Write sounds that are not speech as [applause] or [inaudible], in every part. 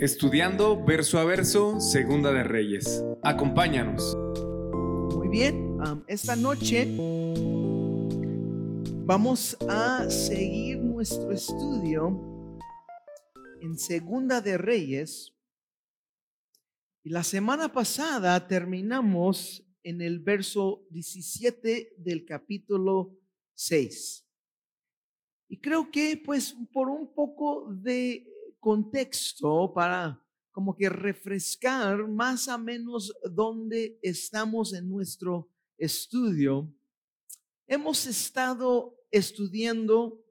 Estudiando verso a verso, Segunda de Reyes. Acompáñanos. Muy bien, esta noche vamos a seguir nuestro estudio en Segunda de Reyes. Y la semana pasada terminamos en el verso 17 del capítulo 6. Y creo que pues por un poco de contexto para como que refrescar más o menos dónde estamos en nuestro estudio, hemos estado estudiando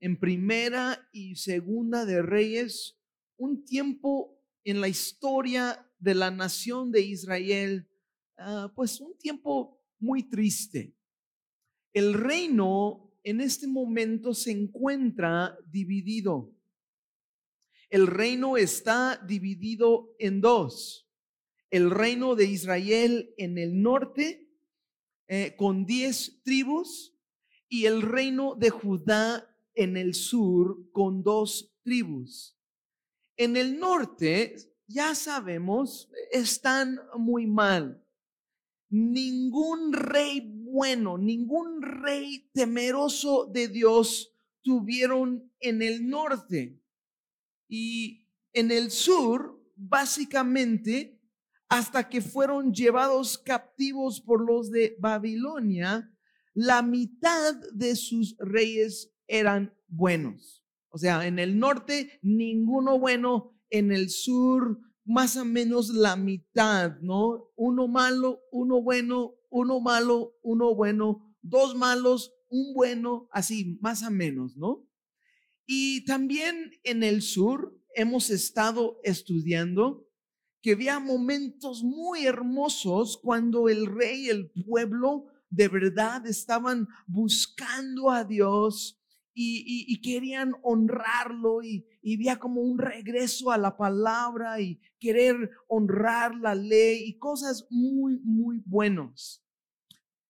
en primera y segunda de Reyes un tiempo en la historia de la nación de Israel, ah, pues un tiempo muy triste. El reino en este momento se encuentra dividido. El reino está dividido en dos. El reino de Israel en el norte, eh, con diez tribus, y el reino de Judá en el sur, con dos tribus. En el norte, ya sabemos, están muy mal. Ningún rey bueno, ningún rey temeroso de Dios tuvieron en el norte. Y en el sur, básicamente, hasta que fueron llevados captivos por los de Babilonia, la mitad de sus reyes eran buenos. O sea, en el norte ninguno bueno, en el sur más o menos la mitad, ¿no? Uno malo, uno bueno, uno malo, uno bueno, dos malos, un bueno, así, más o menos, ¿no? Y también en el sur hemos estado estudiando que había momentos muy hermosos cuando el rey, el pueblo, de verdad estaban buscando a Dios y, querían honrarlo y, y había como un regreso a la palabra y querer honrar la ley y cosas muy, muy buenos.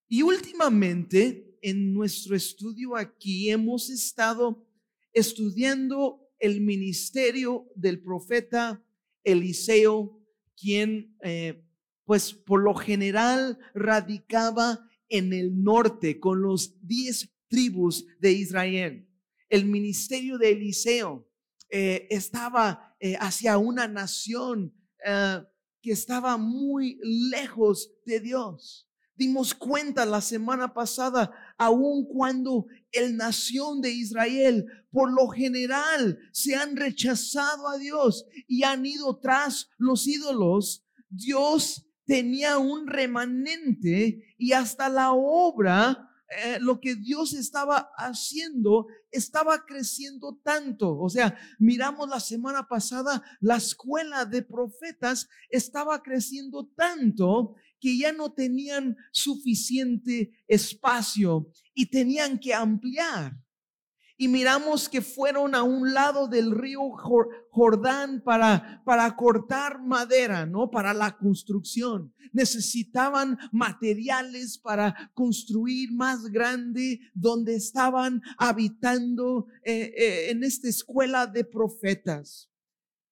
Y últimamente en nuestro estudio aquí hemos estado estudiando el ministerio del profeta Eliseo, quien eh, pues por lo general radicaba en el norte con los diez tribus de Israel. El ministerio de Eliseo eh, estaba eh, hacia una nación que estaba muy lejos de Dios. Dimos cuenta la semana pasada, aun cuando el nación de Israel por lo general se han rechazado a Dios y han ido tras los ídolos, Dios tenía un remanente y hasta la obra eh, lo que Dios estaba haciendo estaba creciendo tanto. O sea, miramos la semana pasada, la escuela de profetas estaba creciendo tanto que ya no tenían suficiente espacio y tenían que ampliar y miramos que fueron a un lado del río Jordán para, para cortar madera, ¿no? Para la construcción. Necesitaban materiales para construir más grande donde estaban habitando eh, eh, en esta escuela de profetas.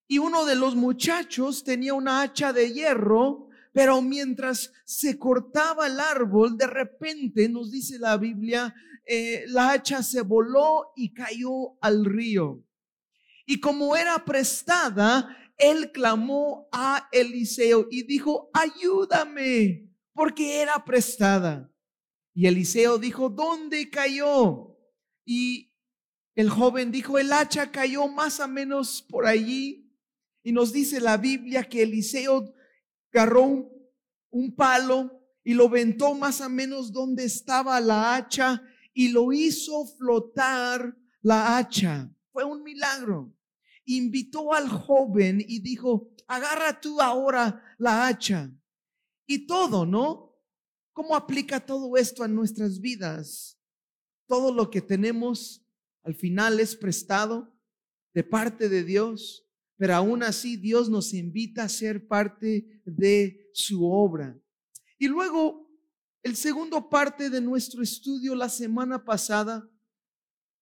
Y uno de los muchachos tenía una hacha de hierro pero mientras se cortaba el árbol, de repente, nos dice la Biblia, eh, la hacha se voló y cayó al río. Y como era prestada, él clamó a Eliseo y dijo, ayúdame, porque era prestada. Y Eliseo dijo, ¿dónde cayó? Y el joven dijo, el hacha cayó más o menos por allí. Y nos dice la Biblia que Eliseo agarró un palo y lo ventó más o menos donde estaba la hacha y lo hizo flotar la hacha. Fue un milagro. Invitó al joven y dijo, agarra tú ahora la hacha. Y todo, ¿no? ¿Cómo aplica todo esto a nuestras vidas? Todo lo que tenemos al final es prestado de parte de Dios, pero aún así Dios nos invita a ser parte de su obra. Y luego el segundo parte de nuestro estudio la semana pasada,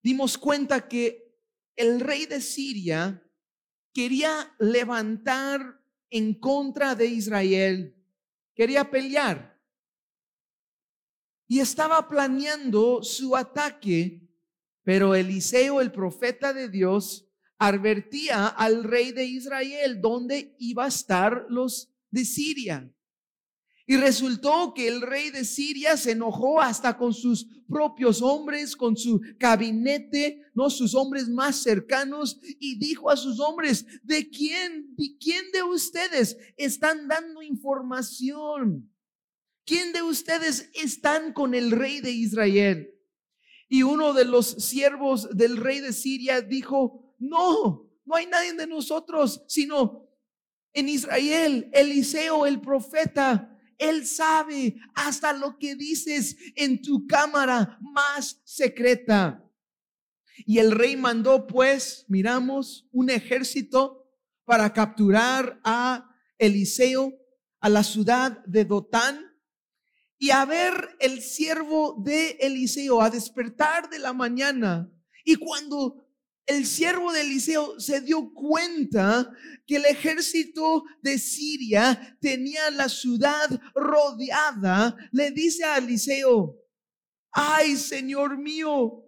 dimos cuenta que el rey de Siria quería levantar en contra de Israel, quería pelear. Y estaba planeando su ataque, pero Eliseo, el profeta de Dios, advertía al rey de Israel dónde iba a estar los de Siria. Y resultó que el rey de Siria se enojó hasta con sus propios hombres, con su gabinete, no sus hombres más cercanos, y dijo a sus hombres, ¿de quién, de quién de ustedes están dando información? ¿Quién de ustedes están con el rey de Israel? Y uno de los siervos del rey de Siria dijo, no, no hay nadie de nosotros, sino en Israel, Eliseo, el profeta, él sabe hasta lo que dices en tu cámara más secreta. Y el rey mandó pues, miramos, un ejército para capturar a Eliseo a la ciudad de Dotán y a ver el siervo de Eliseo a despertar de la mañana. Y cuando el siervo de Eliseo se dio cuenta que el ejército de Siria tenía la ciudad rodeada, le dice a Eliseo, ay Señor mío,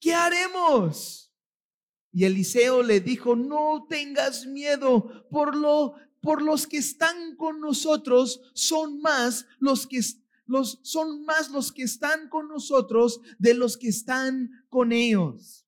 ¿qué haremos? Y Eliseo le dijo, no tengas miedo, por lo por los que están con nosotros son más los que los son más los que están con nosotros de los que están con ellos.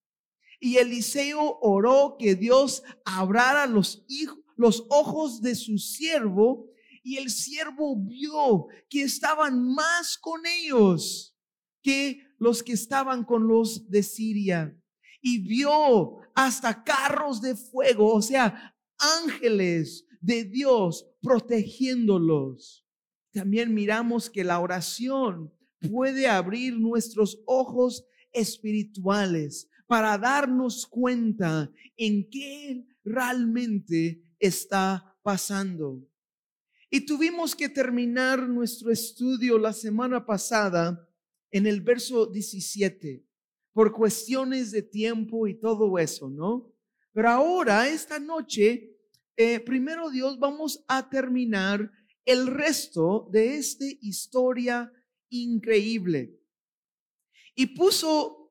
Y Eliseo oró que Dios abrara los, los ojos de su siervo y el siervo vio que estaban más con ellos que los que estaban con los de Siria. Y vio hasta carros de fuego, o sea, ángeles de Dios protegiéndolos. También miramos que la oración puede abrir nuestros ojos espirituales para darnos cuenta en qué realmente está pasando. Y tuvimos que terminar nuestro estudio la semana pasada en el verso 17 por cuestiones de tiempo y todo eso, ¿no? Pero ahora, esta noche, eh, primero Dios, vamos a terminar el resto de esta historia increíble. Y puso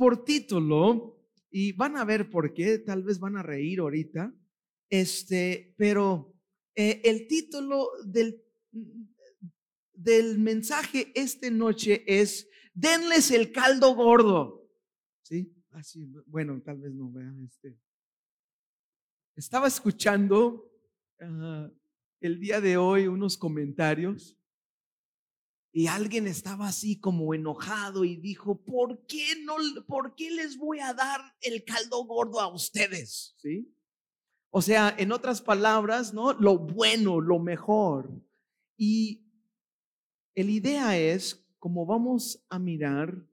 por título, y van a ver por qué, tal vez van a reír ahorita, este, pero eh, el título del, del mensaje esta noche es, denles el caldo gordo. ¿Sí? Así, bueno, tal vez no vean este. Estaba escuchando ah, el día de hoy unos comentarios y alguien estaba así como enojado y dijo, ¿por qué no, por qué les voy a dar el caldo gordo a ustedes? ¿Sí? O sea, en otras palabras, ¿no? Lo bueno, lo mejor. Y la idea es, como vamos a mirar,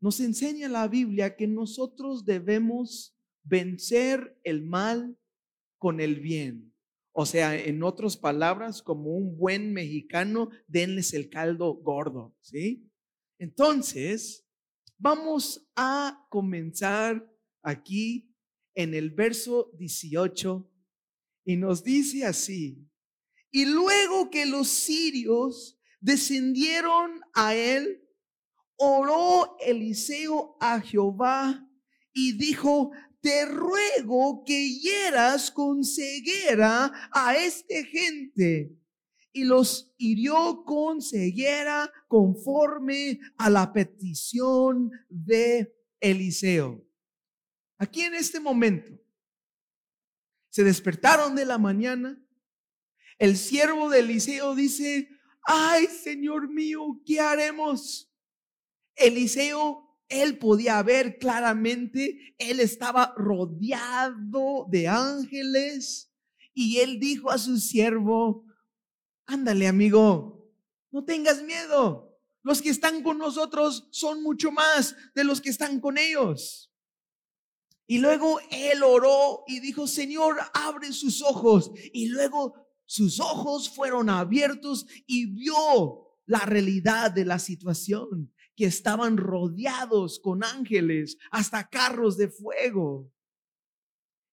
nos enseña la Biblia que nosotros debemos vencer el mal con el bien. O sea, en otras palabras, como un buen mexicano, denles el caldo gordo, ¿sí? Entonces, vamos a comenzar aquí en el verso 18 y nos dice así, y luego que los sirios descendieron a él, oró Eliseo a Jehová y dijo, te ruego que hieras con ceguera a este gente. Y los hirió con ceguera conforme a la petición de Eliseo. Aquí en este momento se despertaron de la mañana. El siervo de Eliseo dice, ay Señor mío, ¿qué haremos? Eliseo él podía ver claramente, él estaba rodeado de ángeles y él dijo a su siervo, ándale amigo, no tengas miedo, los que están con nosotros son mucho más de los que están con ellos. Y luego él oró y dijo, Señor, abre sus ojos. Y luego sus ojos fueron abiertos y vio la realidad de la situación estaban rodeados con ángeles, hasta carros de fuego.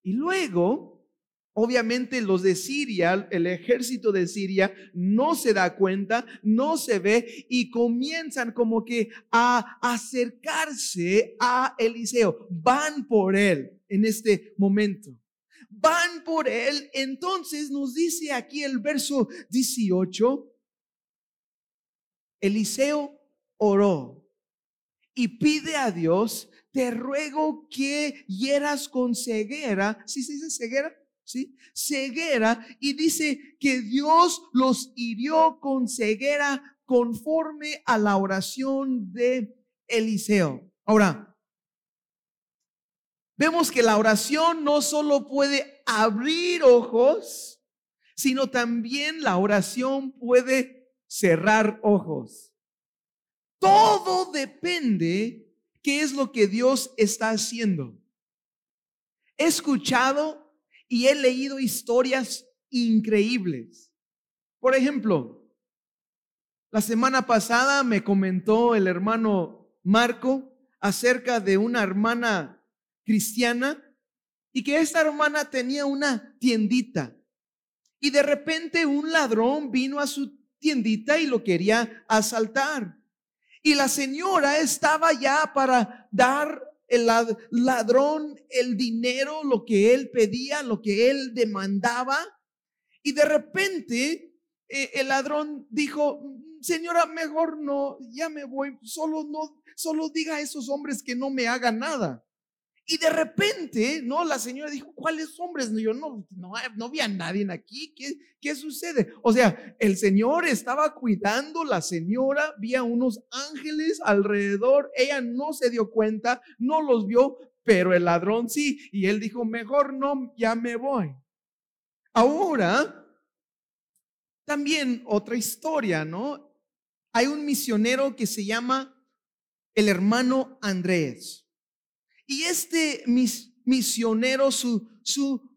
Y luego, obviamente los de Siria, el ejército de Siria, no se da cuenta, no se ve y comienzan como que a acercarse a Eliseo. Van por él en este momento. Van por él. Entonces nos dice aquí el verso 18, Eliseo oró y pide a Dios, te ruego que hieras con ceguera, ¿sí se dice ceguera? ¿Sí? Ceguera, y dice que Dios los hirió con ceguera conforme a la oración de Eliseo. Ahora, vemos que la oración no solo puede abrir ojos, sino también la oración puede cerrar ojos. Todo depende qué es lo que Dios está haciendo. He escuchado y he leído historias increíbles. Por ejemplo, la semana pasada me comentó el hermano Marco acerca de una hermana cristiana y que esta hermana tenía una tiendita y de repente un ladrón vino a su tiendita y lo quería asaltar. Y la señora estaba ya para dar el ladrón el dinero, lo que él pedía, lo que él demandaba. Y de repente eh, el ladrón dijo, señora, mejor no, ya me voy, solo no, solo diga a esos hombres que no me hagan nada. Y de repente, ¿no? La señora dijo, ¿cuáles hombres? yo no, no, no vi a nadie aquí. ¿Qué, ¿Qué sucede? O sea, el Señor estaba cuidando, la señora vía unos ángeles alrededor. Ella no se dio cuenta, no los vio, pero el ladrón sí. Y él dijo, mejor no, ya me voy. Ahora, también otra historia, ¿no? Hay un misionero que se llama el hermano Andrés. Y este misionero, su,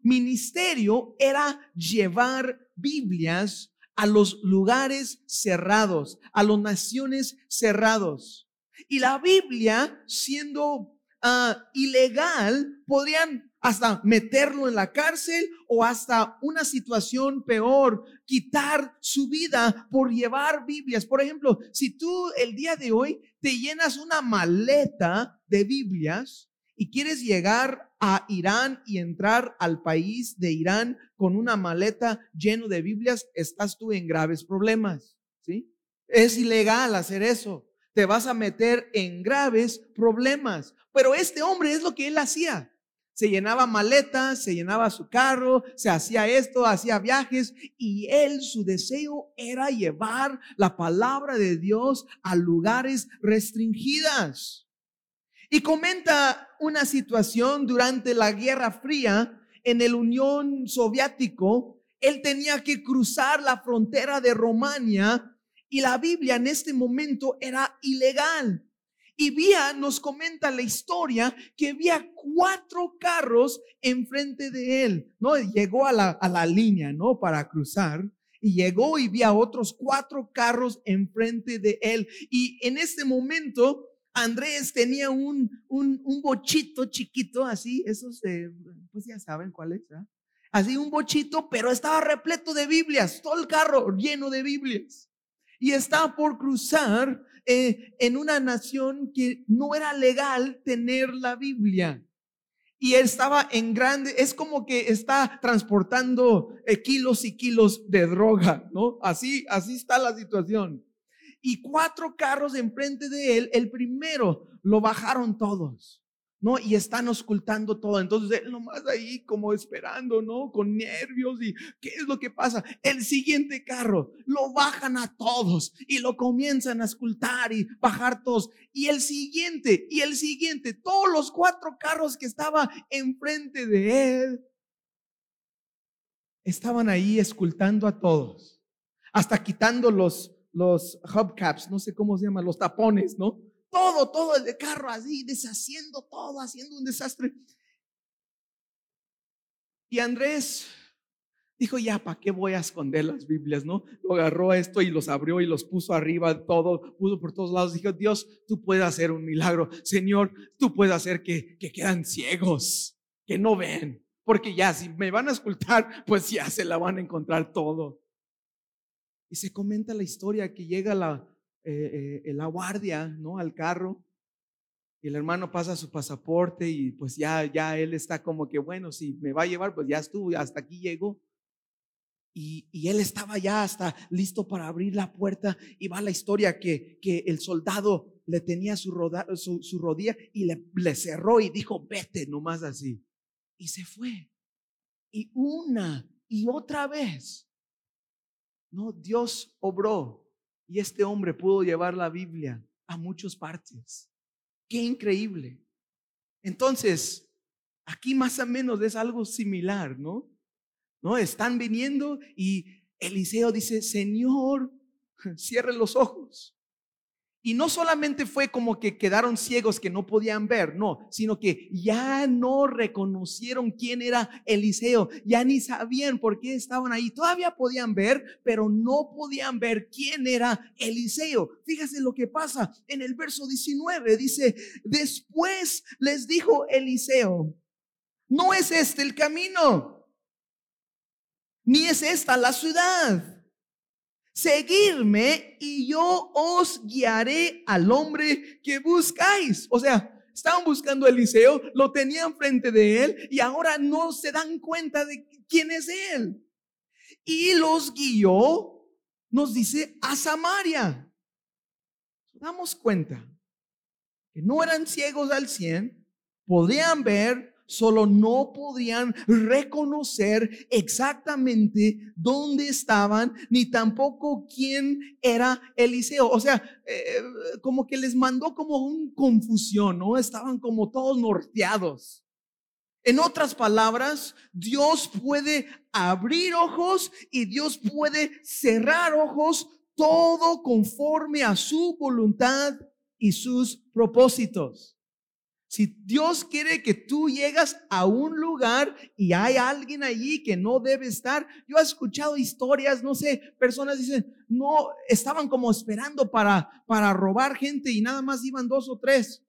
ministerio era llevar Biblias a los lugares cerrados, a las naciones cerrados. Y la Biblia, siendo ah, ilegal, podrían hasta meterlo en la cárcel o hasta una situación peor, quitar su vida por llevar Biblias. Por ejemplo, si tú el día de hoy te llenas una maleta de Biblias, y quieres llegar a Irán y entrar al país de Irán con una maleta lleno de Biblias, estás tú en graves problemas, ¿sí? Es ilegal hacer eso. Te vas a meter en graves problemas. Pero este hombre es lo que él hacía. Se llenaba maletas, se llenaba su carro, se hacía esto, hacía viajes y él, su deseo era llevar la palabra de Dios a lugares restringidas. Y comenta una situación durante la Guerra Fría en el Unión Soviético. Él tenía que cruzar la frontera de Romania y la Biblia en este momento era ilegal. Y Vía nos comenta la historia que había cuatro carros enfrente de él, ¿no? Llegó a la, a la línea, ¿no? Para cruzar. Y llegó y vio otros cuatro carros enfrente de él. Y en este momento Andrés tenía un, un, bochito chiquito, así, esos, pues ya saben cuál es, Así un bochito, pero estaba repleto de Biblias, todo el carro lleno de Biblias. Y estaba por cruzar eh, en una nación que no era legal tener la Biblia. Y él estaba en grande, es como que está transportando eh, kilos y kilos de droga, ¿no? Así, así está la situación y cuatro carros enfrente de él, el primero lo bajaron todos, ¿no? Y están ocultando todo. Entonces él nomás ahí como esperando, ¿no? Con nervios y ¿qué es lo que pasa? El siguiente carro lo bajan a todos y lo comienzan a escultar y bajar todos. Y el siguiente, y el siguiente, todos los cuatro carros que estaban enfrente de él estaban ahí escultando a todos, hasta quitando los los hubcaps, no sé cómo se llama, los tapones, ¿no? Todo, todo el carro así, deshaciendo todo, haciendo un desastre. Y Andrés dijo, ya, ¿para qué voy a esconder las Biblias, no? Lo agarró esto y los abrió y los puso arriba, todo, puso por todos lados. Dijo, Dios, tú puedes hacer un milagro. Señor, tú puedes hacer que, que quedan ciegos, que no ven. porque ya si me van a escultar, pues ya se la van a encontrar todo. Y se comenta la historia que llega la, eh, eh, la guardia, ¿no? Al carro. Y el hermano pasa su pasaporte y pues ya, ya él está como que, bueno, si me va a llevar, pues ya estuvo, hasta aquí llegó. Y, y, él estaba ya hasta listo para abrir la puerta y va la historia que, que el soldado le tenía su, su, su rodilla y le, le cerró y dijo, vete nomás así. Y se fue. Y una y otra vez no, Dios obró y este hombre pudo llevar la Biblia a muchas partes. Qué increíble. Entonces, aquí más o menos es algo similar, ¿no? ¿No? Están viniendo y Eliseo dice, Señor, [laughs] cierre los ojos. Y no solamente fue como que quedaron ciegos que no podían ver, no, sino que ya no reconocieron quién era Eliseo, ya ni sabían por qué estaban ahí. Todavía podían ver, pero no podían ver quién era Eliseo. Fíjese lo que pasa en el verso 19, dice, después les dijo Eliseo, no es este el camino, ni es esta la ciudad seguirme y yo os guiaré al hombre que buscáis. O sea, estaban buscando a Eliseo, lo tenían frente de él y ahora no se dan cuenta de quién es él. Y los guió, nos dice, a Samaria. Damos cuenta que no eran ciegos al cien, podían ver, solo no podían reconocer exactamente dónde estaban, ni tampoco quién era Eliseo. O sea, eh, como que les mandó como un confusión, ¿no? Estaban como todos norteados. En otras palabras, Dios puede abrir ojos y Dios puede cerrar ojos, todo conforme a su voluntad y sus propósitos. Si Dios quiere que tú llegas a un lugar y hay alguien allí que no debe estar, yo he escuchado historias, no sé, personas dicen, no, estaban como esperando para, para robar gente y nada más iban dos o tres.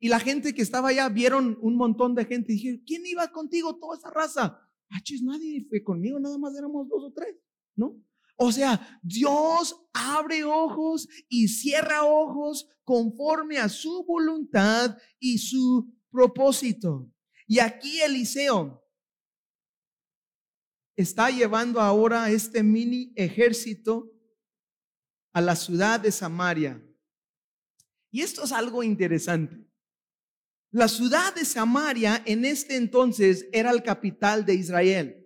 Y la gente que estaba allá vieron un montón de gente y dijeron, ¿quién iba contigo toda esa raza? Ah, nadie fue conmigo, nada más éramos dos o tres, ¿no? O sea, Dios abre ojos y cierra ojos conforme a su voluntad y su propósito. Y aquí Eliseo está llevando ahora este mini ejército a la ciudad de Samaria. Y esto es algo interesante. La ciudad de Samaria en este entonces era el capital de Israel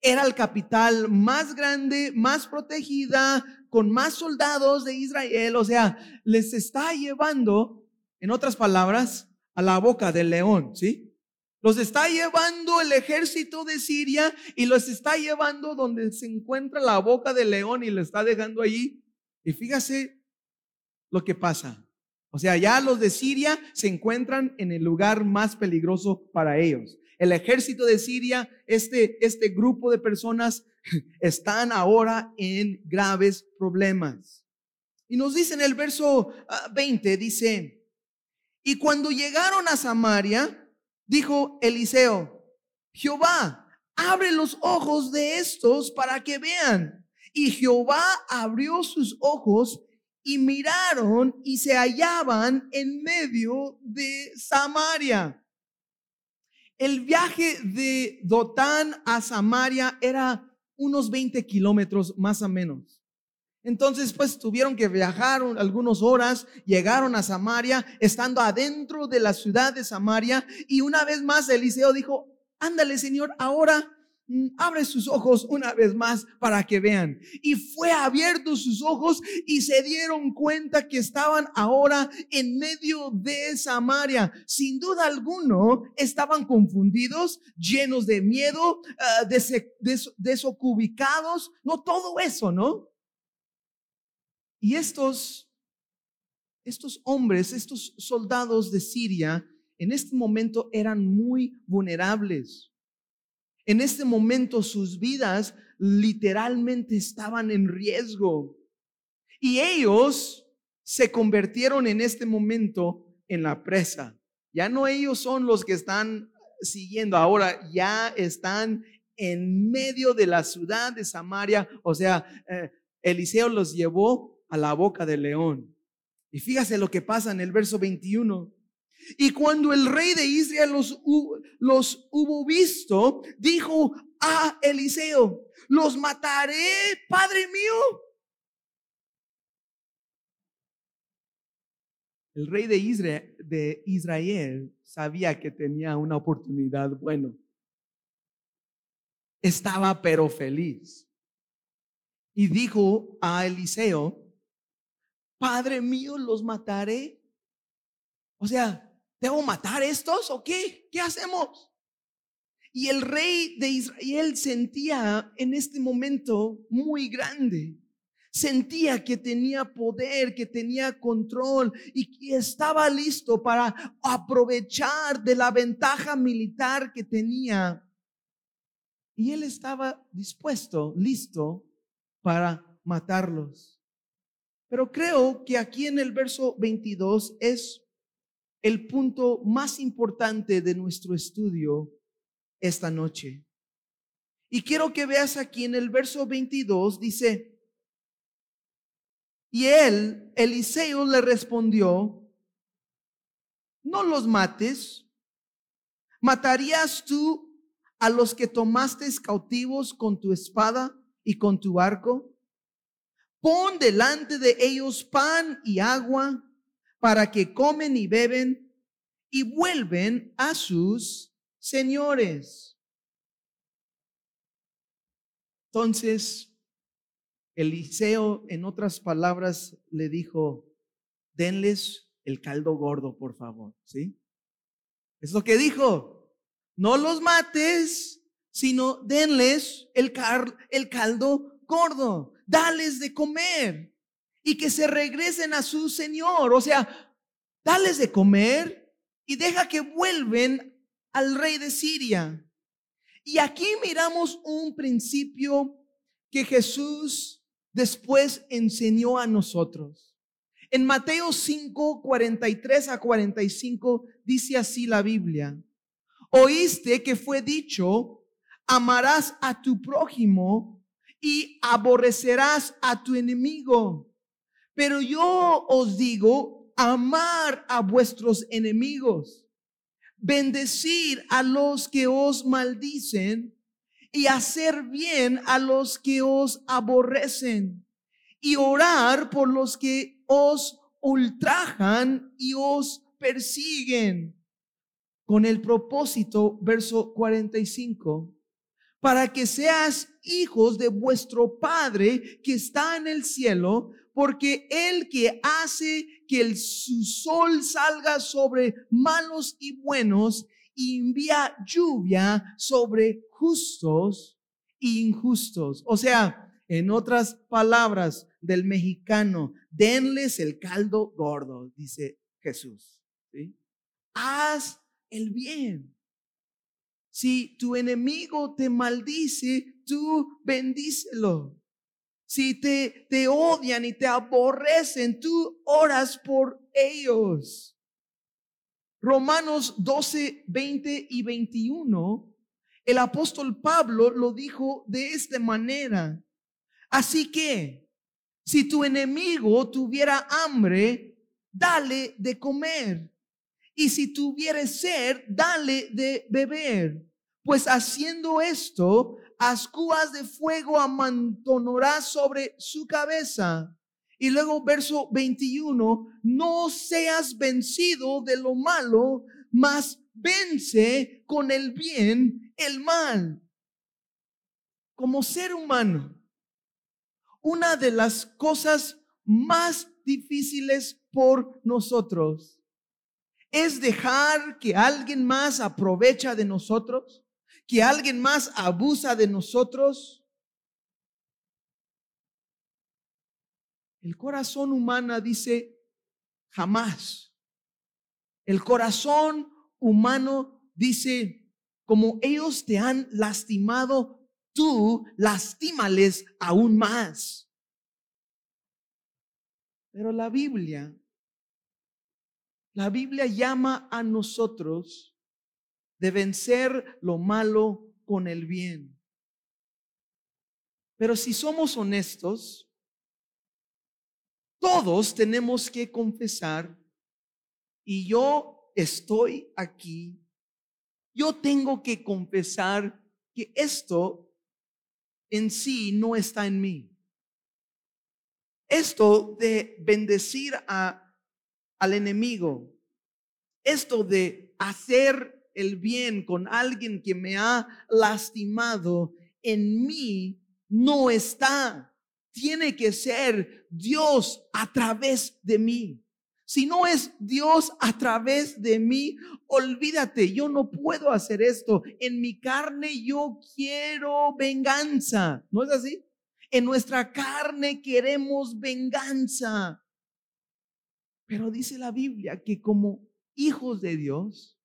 era el capital más grande, más protegida, con más soldados de Israel. O sea, les está llevando, en otras palabras, a la boca del león, ¿sí? Los está llevando el ejército de Siria y los está llevando donde se encuentra la boca del león y lo está dejando allí. Y fíjase lo que pasa. O sea, ya los de Siria se encuentran en el lugar más peligroso para ellos. El ejército de Siria, este, este grupo de personas [laughs] están ahora en graves problemas. Y nos dice en el verso 20, ah, dice, y cuando llegaron a Samaria, dijo Eliseo, Jehová, abre los ojos de estos para que vean. Y Jehová abrió sus ojos y miraron y se hallaban en medio de Samaria. El viaje de Dotán a Samaria era unos 20 kilómetros más o menos. Entonces, pues tuvieron que viajar algunas horas, llegaron a Samaria, estando adentro de la ciudad de Samaria, y una vez más Eliseo dijo, ándale Señor, ahora abre sus ojos una vez más para que vean. Y fue abierto sus ojos y se dieron cuenta que estaban ahora en medio de Samaria. Sin duda alguno, estaban confundidos, llenos de miedo, ah, desocubicados, no todo eso, ¿no? Y estos, estos hombres, estos soldados de Siria, en este momento eran muy vulnerables en este momento sus vidas literalmente estaban en riesgo. Y ellos se convirtieron en este momento en la presa. Ya no ellos son los que están siguiendo. Ahora ya están en medio de la ciudad de Samaria. O sea, eh, Eliseo los llevó a la boca del león. Y fíjase lo que pasa en el verso 21. Y cuando el rey de Israel los, los hubo visto, dijo a Eliseo, los mataré, padre mío. El rey de Israel, de Israel sabía que tenía una oportunidad bueno. Estaba pero feliz. Y dijo a Eliseo, Padre mío, los mataré. O sea, ¿Debo matar estos o qué? ¿Qué hacemos? Y el rey de Israel sentía en este momento muy grande. Sentía que tenía poder, que tenía control y que estaba listo para aprovechar de la ventaja militar que tenía. Y él estaba dispuesto, listo para matarlos. Pero creo que aquí en el verso 22 es el punto más importante de nuestro estudio esta noche. Y quiero que veas aquí en el verso 22, dice, y él, Eliseo, le respondió, no los mates, ¿matarías tú a los que tomaste cautivos con tu espada y con tu arco? Pon delante de ellos pan y agua para que comen y beben y vuelven a sus señores. Entonces, Eliseo, en otras palabras, le dijo, denles el caldo gordo, por favor, ¿sí? Es lo que dijo, no los mates, sino denles el, el caldo gordo, dales de comer y que se regresen a su Señor. O sea, dales de comer y deja que vuelven al rey de Siria. Y aquí miramos un principio que Jesús después enseñó a nosotros. En Mateo 5, 43 a 45 dice así la Biblia. Oíste que fue dicho, amarás a tu prójimo y aborrecerás a tu enemigo. Pero yo os digo, amar a vuestros enemigos, bendecir a los que os maldicen y hacer bien a los que os aborrecen y orar por los que os ultrajan y os persiguen. Con el propósito, verso 45, para que seas hijos de vuestro Padre que está en el cielo, porque el que hace que el, su sol salga sobre malos y buenos y envía lluvia sobre justos e injustos. O sea, en otras palabras del mexicano, denles el caldo gordo, dice Jesús. Haz el bien. Si tu enemigo te maldice, tú bendícelo. Si te, te odian y te aborrecen, tú oras por ellos. Romanos 12, 20 y 21, el apóstol Pablo lo dijo de esta manera. Así que, si tu enemigo tuviera hambre, dale de comer. Y si tuviera sed, dale de beber. Pues haciendo esto, ascuas de fuego amantonará sobre su cabeza. Y luego verso 21, no seas vencido de lo malo, mas vence con el bien el mal. Como ser humano, una de las cosas más difíciles por nosotros es dejar que alguien más aprovecha de nosotros que alguien más abusa de nosotros. El corazón humano dice jamás. El corazón humano dice, como ellos te han lastimado, tú lastímales aún más. Pero la Biblia, la Biblia llama a nosotros de vencer lo malo con el bien. Pero si somos honestos, todos tenemos que confesar, y yo estoy aquí, yo tengo que confesar que esto en sí no está en mí. Esto de bendecir al enemigo, esto de hacer el bien con alguien que me ha lastimado, en mí no está. Tiene que ser Dios a través de mí. Si no es Dios a través de mí, olvídate, yo no puedo hacer esto. En mi carne yo quiero venganza. ¿No es así? En nuestra carne queremos venganza. Pero dice la Biblia que como hijos de Dios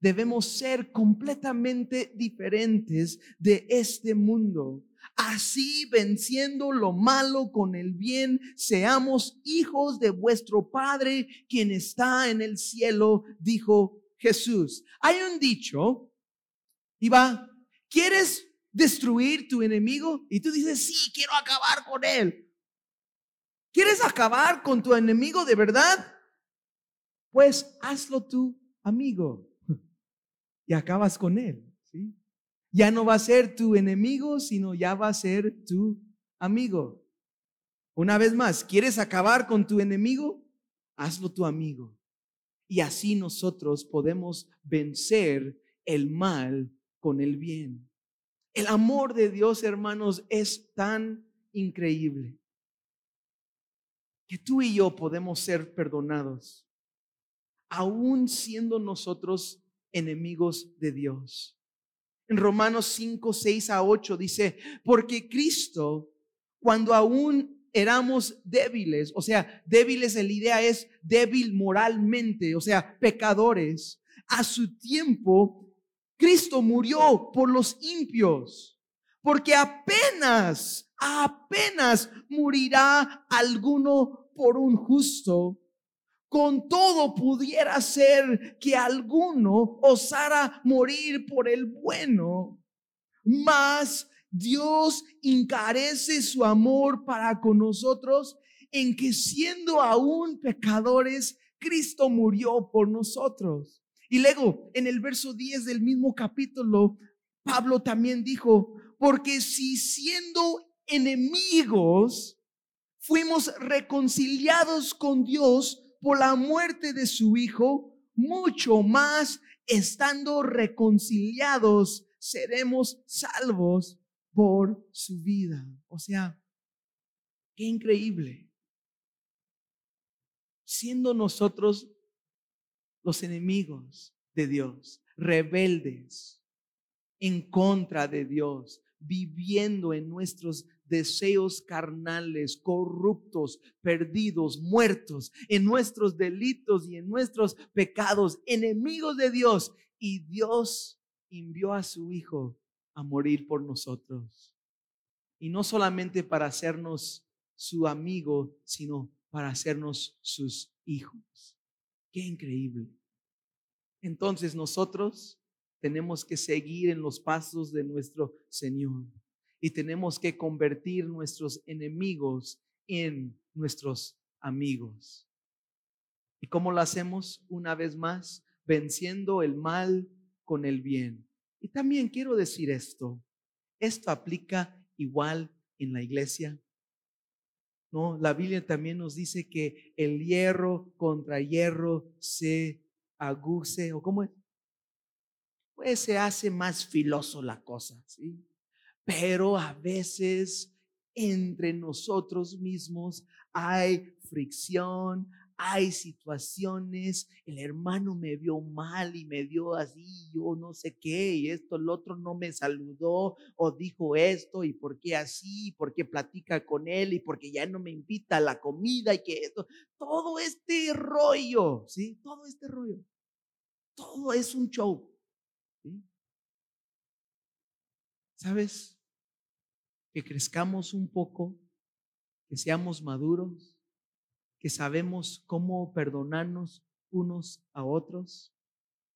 debemos ser completamente diferentes de este mundo. Así, venciendo lo malo con el bien, seamos hijos de vuestro Padre, quien está en el cielo, dijo Jesús. Hay un dicho, y va, ¿quieres destruir tu enemigo? Y tú dices, sí, quiero acabar con él. ¿Quieres acabar con tu enemigo de verdad? Pues hazlo tu amigo y acabas con él. ¿sí? Ya no va a ser tu enemigo, sino ya va a ser tu amigo. Una vez más, ¿quieres acabar con tu enemigo? Hazlo tu amigo. Y así nosotros podemos vencer el mal con el bien. El amor de Dios, hermanos, es tan increíble que tú y yo podemos ser perdonados, aún siendo nosotros enemigos de Dios. En Romanos 5, 6 a 8 dice, porque Cristo, cuando aún éramos débiles, o sea, débiles, la idea es débil moralmente, o sea, pecadores, a su tiempo Cristo murió por los impios, porque apenas, apenas morirá alguno por un justo. Con todo pudiera ser que alguno osara morir por el bueno, mas Dios encarece su amor para con nosotros en que siendo aún pecadores, Cristo murió por nosotros. Y luego, en el verso 10 del mismo capítulo, Pablo también dijo, porque si siendo enemigos fuimos reconciliados con Dios por la muerte de su Hijo, mucho más estando reconciliados seremos salvos por su vida. O sea, qué increíble. Siendo nosotros los enemigos de Dios, rebeldes en contra de Dios, viviendo en nuestros deseos carnales, corruptos, perdidos, muertos, en nuestros delitos y en nuestros pecados, enemigos de Dios. Y Dios envió a su Hijo a morir por nosotros. Y no solamente para hacernos su amigo, sino para hacernos sus hijos. Qué increíble. Entonces nosotros tenemos que seguir en los pasos de nuestro Señor y tenemos que convertir nuestros enemigos en nuestros amigos. ¿Y cómo lo hacemos? Una vez más, venciendo el mal con el bien. Y también quiero decir esto, esto aplica igual en la iglesia. No, la Biblia también nos dice que el hierro contra hierro se aguce, o cómo es, pues se hace más filoso la cosa, ¿sí? Pero a veces entre nosotros mismos hay fricción, hay situaciones, el hermano me vio mal y me dio así, yo no sé qué, y esto, el otro no me saludó o dijo esto, y por qué así, por qué platica con él, y porque ya no me invita a la comida, y que esto, todo este rollo, ¿sí? Todo este rollo, todo es un show, ¿sí? ¿Sabes? Que crezcamos un poco, que seamos maduros que sabemos cómo perdonarnos unos a otros.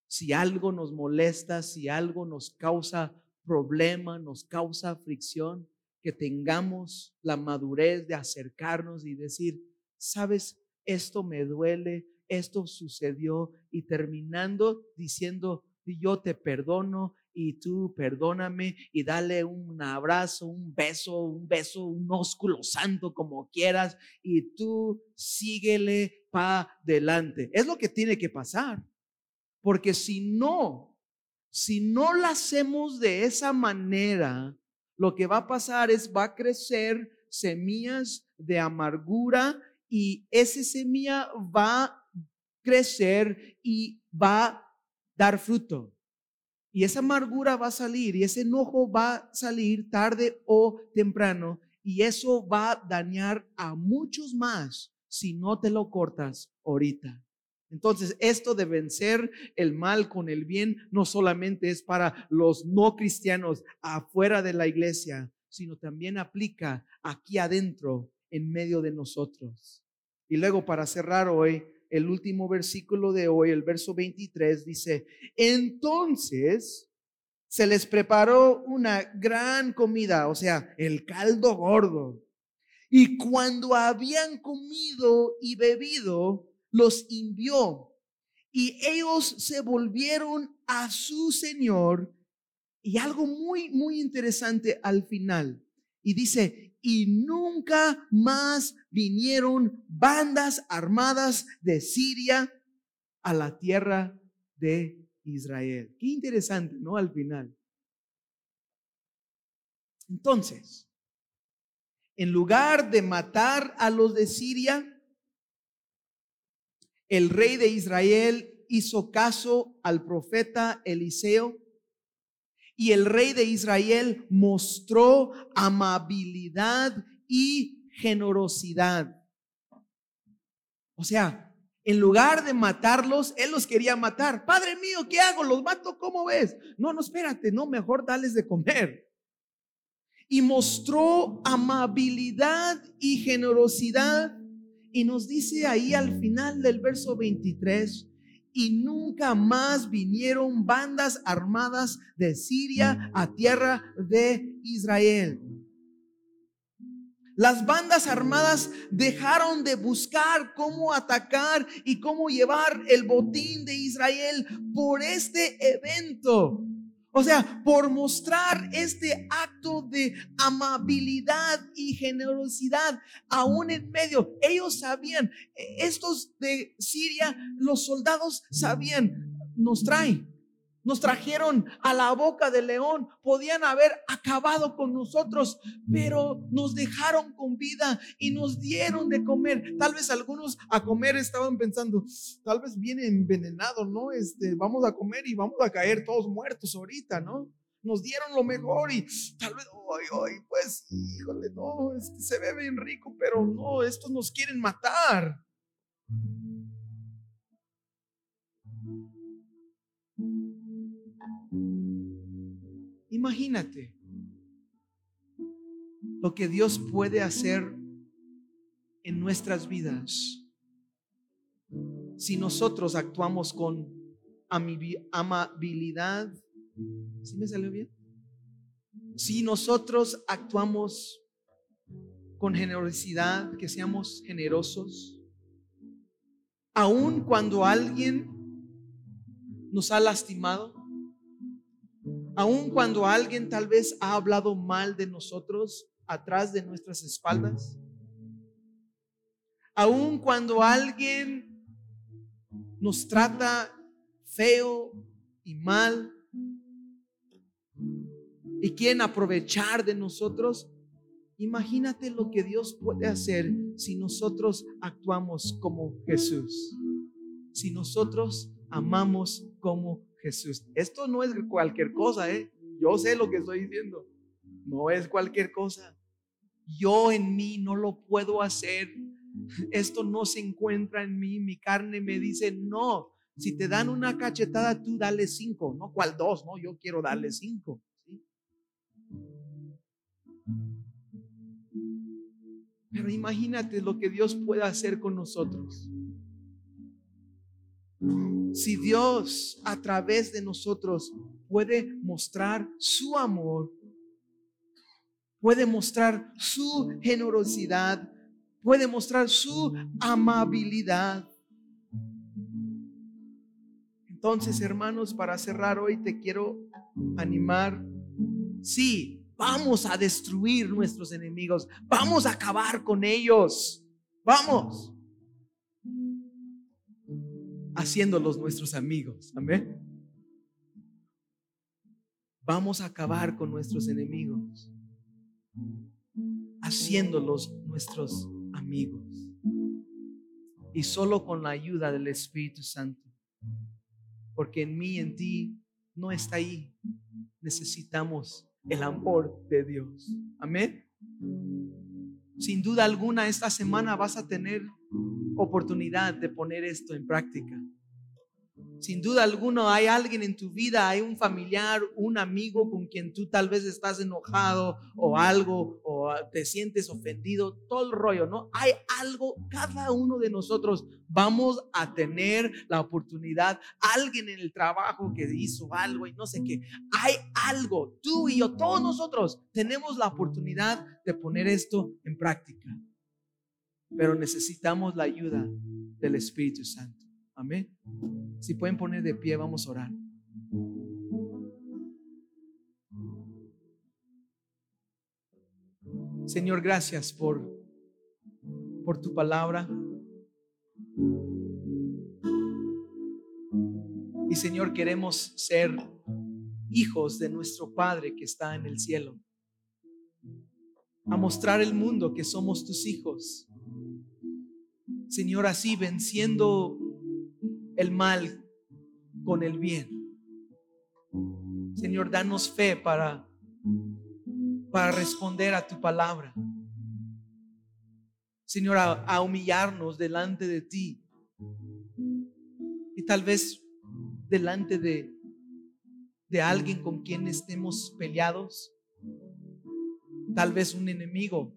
si algo nos molesta, si algo nos causa problema, nos causa fricción, que tengamos la madurez de acercarnos y decir, sabes, esto me duele, esto sucedió y terminando diciendo, yo te perdono y tú perdóname y dale un abrazo, un beso, un beso, un ósculo santo como quieras y tú síguele para adelante. Es lo que tiene que pasar. Porque si no, si no lo hacemos de esa manera, lo que va a pasar es va a crecer semillas de amargura y esa semilla va a crecer y va a dar fruto. Y esa amargura va a salir y ese enojo va a salir tarde o temprano y eso va a dañar a muchos más si no te lo cortas ahorita. Entonces, esto de vencer el mal con el bien no solamente es para los no cristianos afuera de la iglesia, sino también aplica aquí adentro, en medio de nosotros. Y luego, para cerrar hoy, el último versículo de hoy, el verso 23, dice, entonces se les preparó una gran comida, o sea, el caldo gordo. Y cuando habían comido y bebido, los envió. Y ellos se volvieron a su Señor. Y algo muy, muy interesante al final. Y dice, y nunca más vinieron bandas armadas de Siria a la tierra de Israel. Qué interesante, ¿no? Al final. Entonces, en lugar de matar a los de Siria, el rey de Israel hizo caso al profeta Eliseo y el rey de Israel mostró amabilidad y generosidad. O sea, en lugar de matarlos, él los quería matar. Padre mío, ¿qué hago? ¿Los mato? ¿Cómo ves? No, no, espérate, no, mejor dales de comer. Y mostró amabilidad y generosidad. Y nos dice ahí al final del verso 23, y nunca más vinieron bandas armadas de Siria a tierra de Israel. Las bandas armadas dejaron de buscar cómo atacar y cómo llevar el botín de Israel por este evento. O sea, por mostrar este acto de amabilidad y generosidad aún en medio. Ellos sabían, estos de Siria, los soldados sabían, nos trae nos trajeron a la boca del león, podían haber acabado con nosotros, pero nos dejaron con vida y nos dieron de comer. Tal vez algunos a comer estaban pensando, tal vez viene envenenado, ¿no? Este, vamos a comer y vamos a caer todos muertos ahorita, ¿no? Nos dieron lo mejor y tal vez, hoy, hoy, pues, híjole, no, se ve bien rico, pero no, estos nos quieren matar. Imagínate lo que Dios puede hacer en nuestras vidas si nosotros actuamos con amabilidad. ¿Sí me salió bien? Si nosotros actuamos con generosidad, que seamos generosos, aun cuando alguien nos ha lastimado, Aun cuando alguien tal vez ha hablado mal de nosotros atrás de nuestras espaldas. Aun cuando alguien nos trata feo y mal y quieren aprovechar de nosotros, imagínate lo que Dios puede hacer si nosotros actuamos como Jesús. Si nosotros amamos como Jesús. Esto no es cualquier cosa, ¿eh? Yo sé lo que estoy diciendo. No es cualquier cosa. Yo en mí no lo puedo hacer. Esto no se encuentra en mí. Mi carne me dice, no. Si te dan una cachetada, tú dale cinco. No, cual dos, no. Yo quiero darle cinco. Pero imagínate lo que Dios puede hacer con nosotros. Si Dios a través de nosotros puede mostrar su amor, puede mostrar su generosidad, puede mostrar su amabilidad. Entonces, hermanos, para cerrar hoy te quiero animar. Sí, vamos a destruir nuestros enemigos, vamos a acabar con ellos. Vamos. Haciéndolos nuestros amigos. Amén. Vamos a acabar con nuestros enemigos. Haciéndolos nuestros amigos. Y solo con la ayuda del Espíritu Santo. Porque en mí, en ti, no está ahí. Necesitamos el amor de Dios. Amén. Sin duda alguna, esta semana vas a tener oportunidad de poner esto en práctica. Sin duda alguna hay alguien en tu vida, hay un familiar, un amigo con quien tú tal vez estás enojado o algo, o te sientes ofendido, todo el rollo, ¿no? Hay algo, cada uno de nosotros vamos a tener la oportunidad, alguien en el trabajo que hizo algo y no sé qué, hay algo, tú y yo, todos nosotros tenemos la oportunidad de poner esto en práctica, pero necesitamos la ayuda del Espíritu Santo. Amén. Si pueden poner de pie, vamos a orar. Señor, gracias por, por tu palabra. Y Señor, queremos ser hijos de nuestro Padre que está en el cielo. A mostrar el mundo que somos tus hijos. Señor, así venciendo el mal con el bien. Señor, danos fe para, para responder a tu palabra. Señor, a, humillarnos delante de ti. Y tal vez delante de, de alguien con quien estemos peleados. Tal vez un enemigo.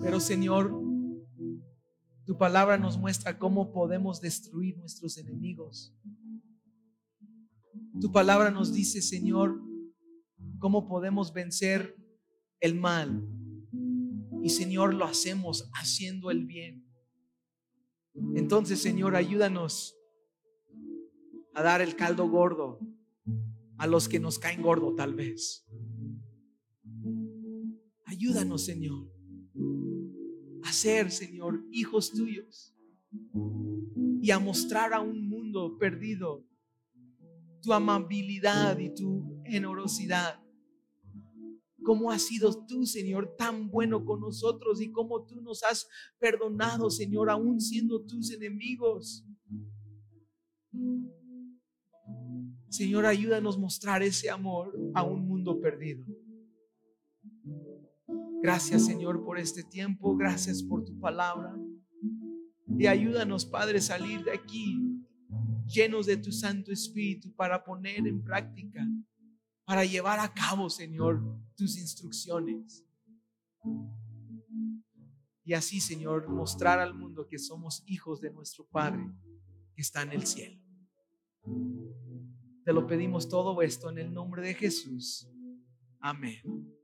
Pero Señor, tu palabra nos muestra cómo podemos destruir nuestros enemigos. Tu palabra nos dice, Señor, cómo podemos vencer el mal. Y Señor, lo hacemos haciendo el bien. Entonces, Señor, ayúdanos a dar el caldo gordo a los que nos caen gordo tal vez. Ayúdanos, Señor a ser, Señor, hijos tuyos y a mostrar a un mundo perdido tu amabilidad y tu generosidad. Cómo has sido tú, Señor, tan bueno con nosotros y cómo tú nos has perdonado, Señor, aún siendo tus enemigos. Señor, ayúdanos a mostrar ese amor a un mundo perdido. Gracias Señor por este tiempo, gracias por tu palabra. Y ayúdanos, Padre, a salir de aquí llenos de tu Santo Espíritu para poner en práctica, para llevar a cabo, Señor, tus instrucciones. Y así, Señor, mostrar al mundo que somos hijos de nuestro Padre que está en el cielo. Te lo pedimos todo esto en el nombre de Jesús. Amén.